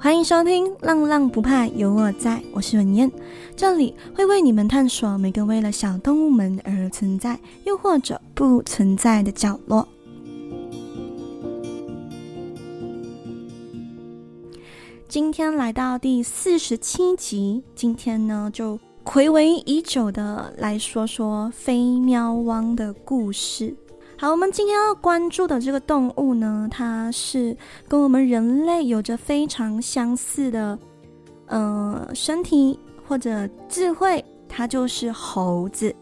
欢迎收听《浪浪不怕有我在》，我是文燕，这里会为你们探索每个为了小动物们而存在，又或者不存在的角落。今天来到第四十七集，今天呢就睽违已久的来说说飞喵汪的故事。好，我们今天要关注的这个动物呢，它是跟我们人类有着非常相似的，呃，身体或者智慧，它就是猴子。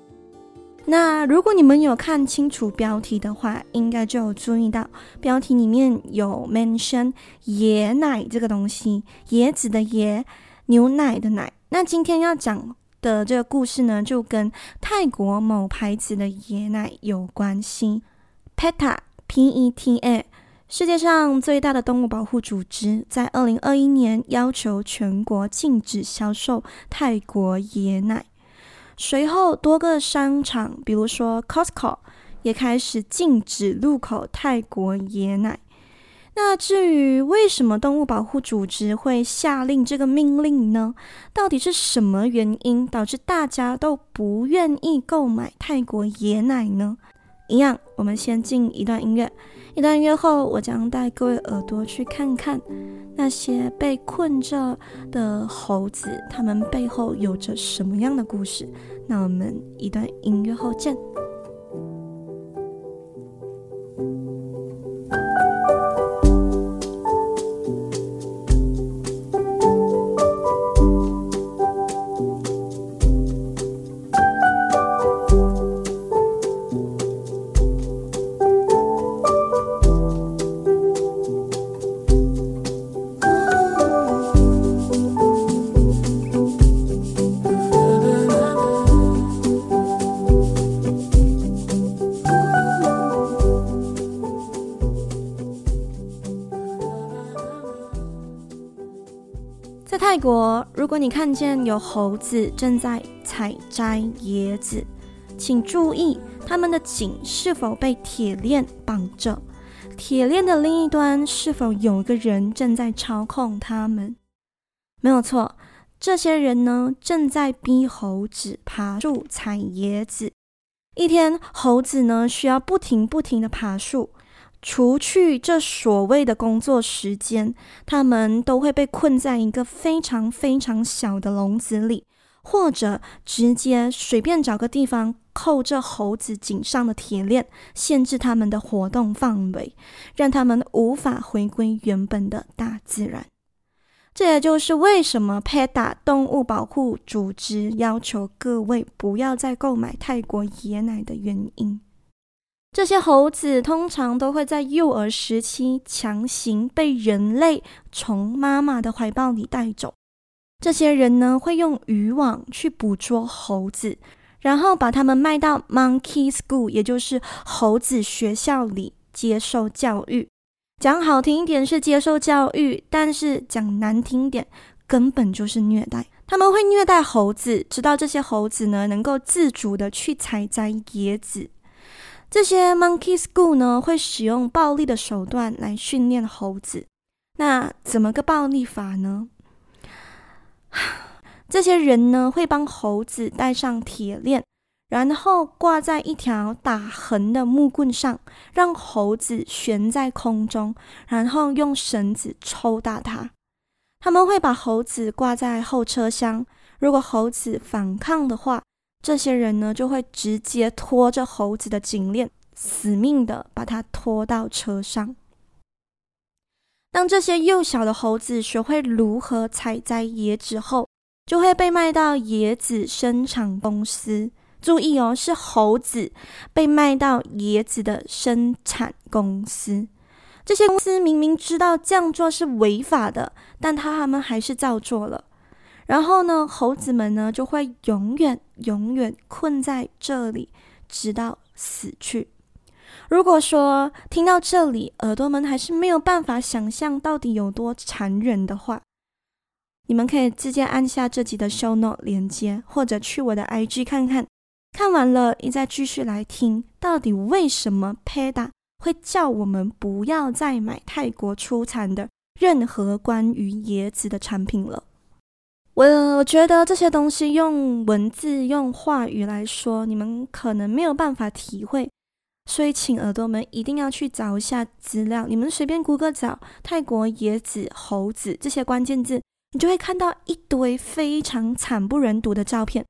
那如果你们有看清楚标题的话，应该就有注意到标题里面有 mention 椰奶这个东西，椰子的椰，牛奶的奶。那今天要讲的这个故事呢，就跟泰国某牌子的椰奶有关系。PETA（P-E-T-A） 世界上最大的动物保护组织，在二零二一年要求全国禁止销售泰国椰奶。随后，多个商场，比如说 Costco，也开始禁止入口泰国椰奶。那至于为什么动物保护组织会下令这个命令呢？到底是什么原因导致大家都不愿意购买泰国椰奶呢？一样，我们先进一段音乐。一段音乐后，我将带各位耳朵去看看那些被困着的猴子，它们背后有着什么样的故事。那我们一段音乐后见。泰国，如果你看见有猴子正在采摘椰子，请注意它们的颈是否被铁链绑着，铁链的另一端是否有一个人正在操控它们。没有错，这些人呢，正在逼猴子爬树采椰子。一天，猴子呢，需要不停不停的爬树。除去这所谓的工作时间，他们都会被困在一个非常非常小的笼子里，或者直接随便找个地方扣着猴子颈上的铁链，限制他们的活动范围，让他们无法回归原本的大自然。这也就是为什么 PETA 动物保护组织要求各位不要再购买泰国椰奶的原因。这些猴子通常都会在幼儿时期强行被人类从妈妈的怀抱里带走。这些人呢，会用渔网去捕捉猴子，然后把它们卖到 Monkey School，也就是猴子学校里接受教育。讲好听一点是接受教育，但是讲难听点，根本就是虐待。他们会虐待猴子，直到这些猴子呢能够自主的去采摘椰子。这些 monkey school 呢，会使用暴力的手段来训练猴子。那怎么个暴力法呢？这些人呢，会帮猴子带上铁链，然后挂在一条打横的木棍上，让猴子悬在空中，然后用绳子抽打它。他们会把猴子挂在后车厢，如果猴子反抗的话，这些人呢，就会直接拖着猴子的颈链，死命的把它拖到车上。当这些幼小的猴子学会如何采摘椰子后，就会被卖到椰子生产公司。注意哦，是猴子被卖到椰子的生产公司。这些公司明明知道这样做是违法的，但他们还是照做了。然后呢，猴子们呢就会永远、永远困在这里，直到死去。如果说听到这里，耳朵们还是没有办法想象到底有多残忍的话，你们可以直接按下这集的 show note 连接，或者去我的 IG 看看。看完了，你再继续来听，到底为什么 PETA 会叫我们不要再买泰国出产的任何关于椰子的产品了。我我觉得这些东西用文字、用话语来说，你们可能没有办法体会，所以请耳朵们一定要去找一下资料。你们随便 Google 找泰国椰子、猴子这些关键字，你就会看到一堆非常惨不忍睹的照片。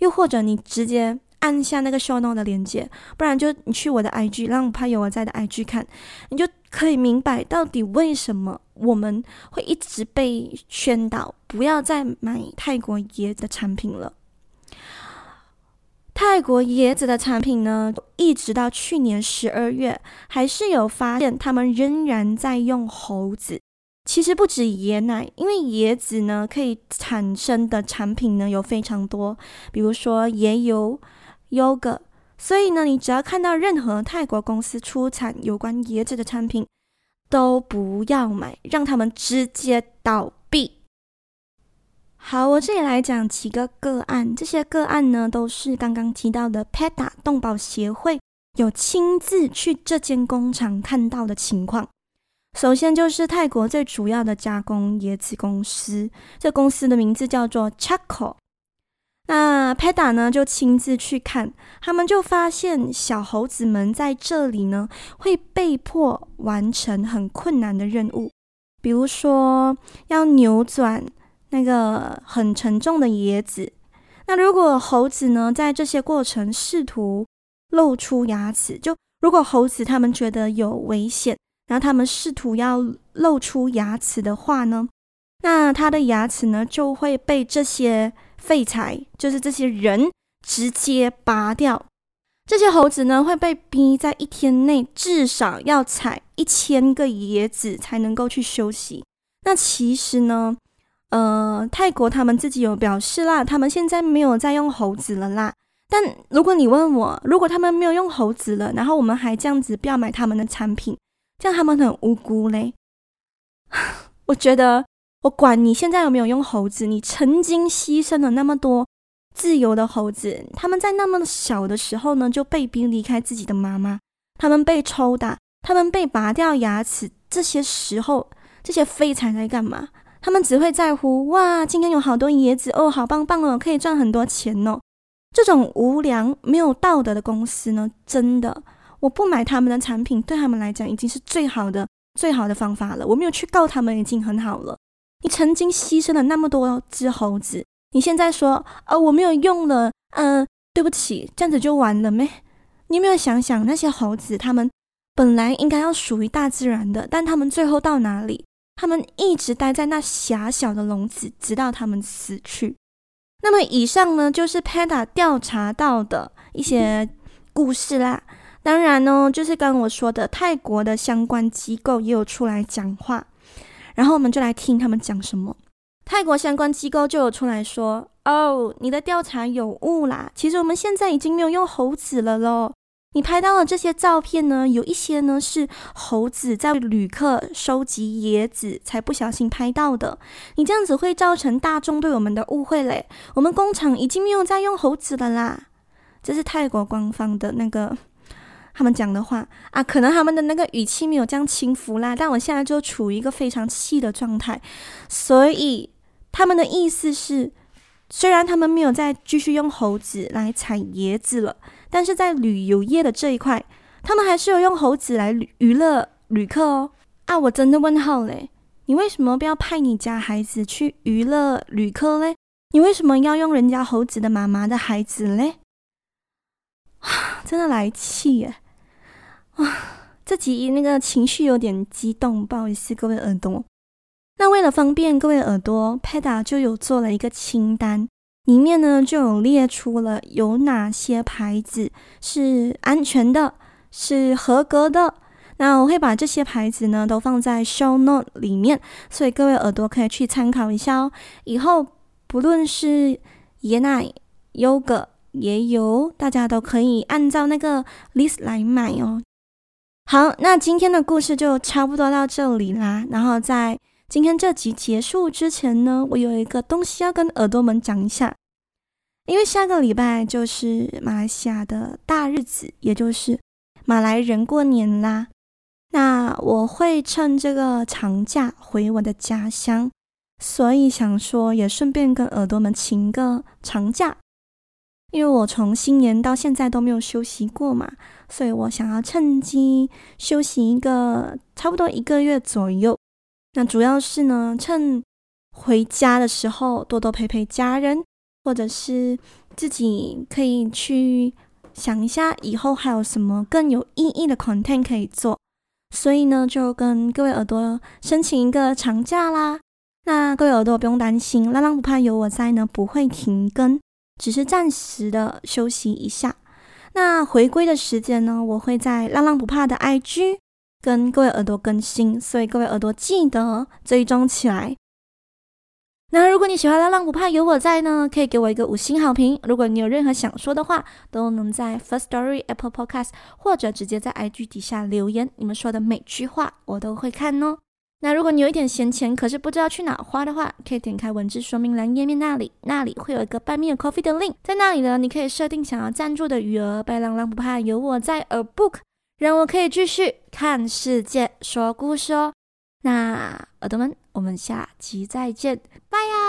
又或者你直接按下那个 show note 的链接，不然就你去我的 IG，让我拍有我在的 IG 看，你就可以明白到底为什么我们会一直被宣导不要再买泰国椰子的产品了。泰国椰子的产品呢，一直到去年十二月，还是有发现他们仍然在用猴子。其实不止椰奶，因为椰子呢可以产生的产品呢有非常多，比如说椰油、yogurt。所以呢，你只要看到任何泰国公司出产有关椰子的产品，都不要买，让他们直接倒闭。好，我这里来讲几个个案，这些个案呢都是刚刚提到的 PETA 动保协会有亲自去这间工厂看到的情况。首先就是泰国最主要的加工椰子公司，这公司的名字叫做 Chaco，。那 PETA 呢就亲自去看，他们就发现小猴子们在这里呢会被迫完成很困难的任务，比如说要扭转那个很沉重的椰子。那如果猴子呢在这些过程试图露出牙齿，就如果猴子他们觉得有危险，然后他们试图要露出牙齿的话呢，那他的牙齿呢就会被这些。废材就是这些人直接拔掉，这些猴子呢会被逼在一天内至少要采一千个椰子才能够去休息。那其实呢，呃，泰国他们自己有表示啦，他们现在没有在用猴子了啦。但如果你问我，如果他们没有用猴子了，然后我们还这样子不要买他们的产品，这样他们很无辜嘞。我觉得。我管你现在有没有用猴子，你曾经牺牲了那么多自由的猴子，他们在那么小的时候呢就被逼离开自己的妈妈，他们被抽打，他们被拔掉牙齿，这些时候这些废材在干嘛？他们只会在乎哇，今天有好多椰子哦，好棒棒哦，可以赚很多钱哦。这种无良没有道德的公司呢，真的，我不买他们的产品，对他们来讲已经是最好的最好的方法了。我没有去告他们，已经很好了。你曾经牺牲了那么多只猴子，你现在说，呃，我没有用了，嗯、呃，对不起，这样子就完了没？你有没有想想那些猴子，他们本来应该要属于大自然的，但他们最后到哪里？他们一直待在那狭小的笼子，直到他们死去。那么以上呢，就是 PETA 调查到的一些故事啦。当然呢，就是刚我说的，泰国的相关机构也有出来讲话。然后我们就来听他们讲什么。泰国相关机构就有出来说：“哦，你的调查有误啦！其实我们现在已经没有用猴子了喽。你拍到的这些照片呢，有一些呢是猴子在旅客收集椰子才不小心拍到的。你这样子会造成大众对我们的误会嘞。我们工厂已经没有在用猴子了啦。这是泰国官方的那个。”他们讲的话啊，可能他们的那个语气没有这样轻浮啦，但我现在就处于一个非常气的状态，所以他们的意思是，虽然他们没有再继续用猴子来采椰子了，但是在旅游业的这一块，他们还是有用猴子来娱乐旅客哦。啊，我真的问号嘞，你为什么不要派你家孩子去娱乐旅客嘞？你为什么要用人家猴子的妈妈的孩子嘞？啊，真的来气耶！哇，这集那个情绪有点激动，不好意思各位耳朵。那为了方便各位耳朵，PETA 就有做了一个清单，里面呢就有列出了有哪些牌子是安全的，是合格的。那我会把这些牌子呢都放在 show note 里面，所以各位耳朵可以去参考一下哦。以后不论是椰奶、yogurt、椰油，大家都可以按照那个 list 来买哦。好，那今天的故事就差不多到这里啦。然后在今天这集结束之前呢，我有一个东西要跟耳朵们讲一下，因为下个礼拜就是马来西亚的大日子，也就是马来人过年啦。那我会趁这个长假回我的家乡，所以想说也顺便跟耳朵们请个长假，因为我从新年到现在都没有休息过嘛，所以我想要趁机休息一个差不多一个月左右。那主要是呢，趁回家的时候多多陪陪家人，或者是自己可以去想一下以后还有什么更有意义的 content 可以做。所以呢，就跟各位耳朵申请一个长假啦。那各位耳朵不用担心，浪浪不怕有我在呢，不会停更，只是暂时的休息一下。那回归的时间呢，我会在浪浪不怕的 IG 跟各位耳朵更新，所以各位耳朵记得追踪起来。那如果你喜欢浪浪不怕有我在呢，可以给我一个五星好评。如果你有任何想说的话，都能在 First Story Apple Podcast 或者直接在 IG 底下留言。你们说的每句话我都会看哦。那如果你有一点闲钱，可是不知道去哪花的话，可以点开文字说明栏页面那里，那里会有一个半面 Coffee 的 link，在那里呢，你可以设定想要赞助的余额。白狼狼不怕有我在，A Book 让我可以继续看世界说故事哦。那耳朵们，我们下期再见，拜呀！